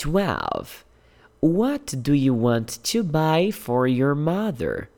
12. What do you want to buy for your mother?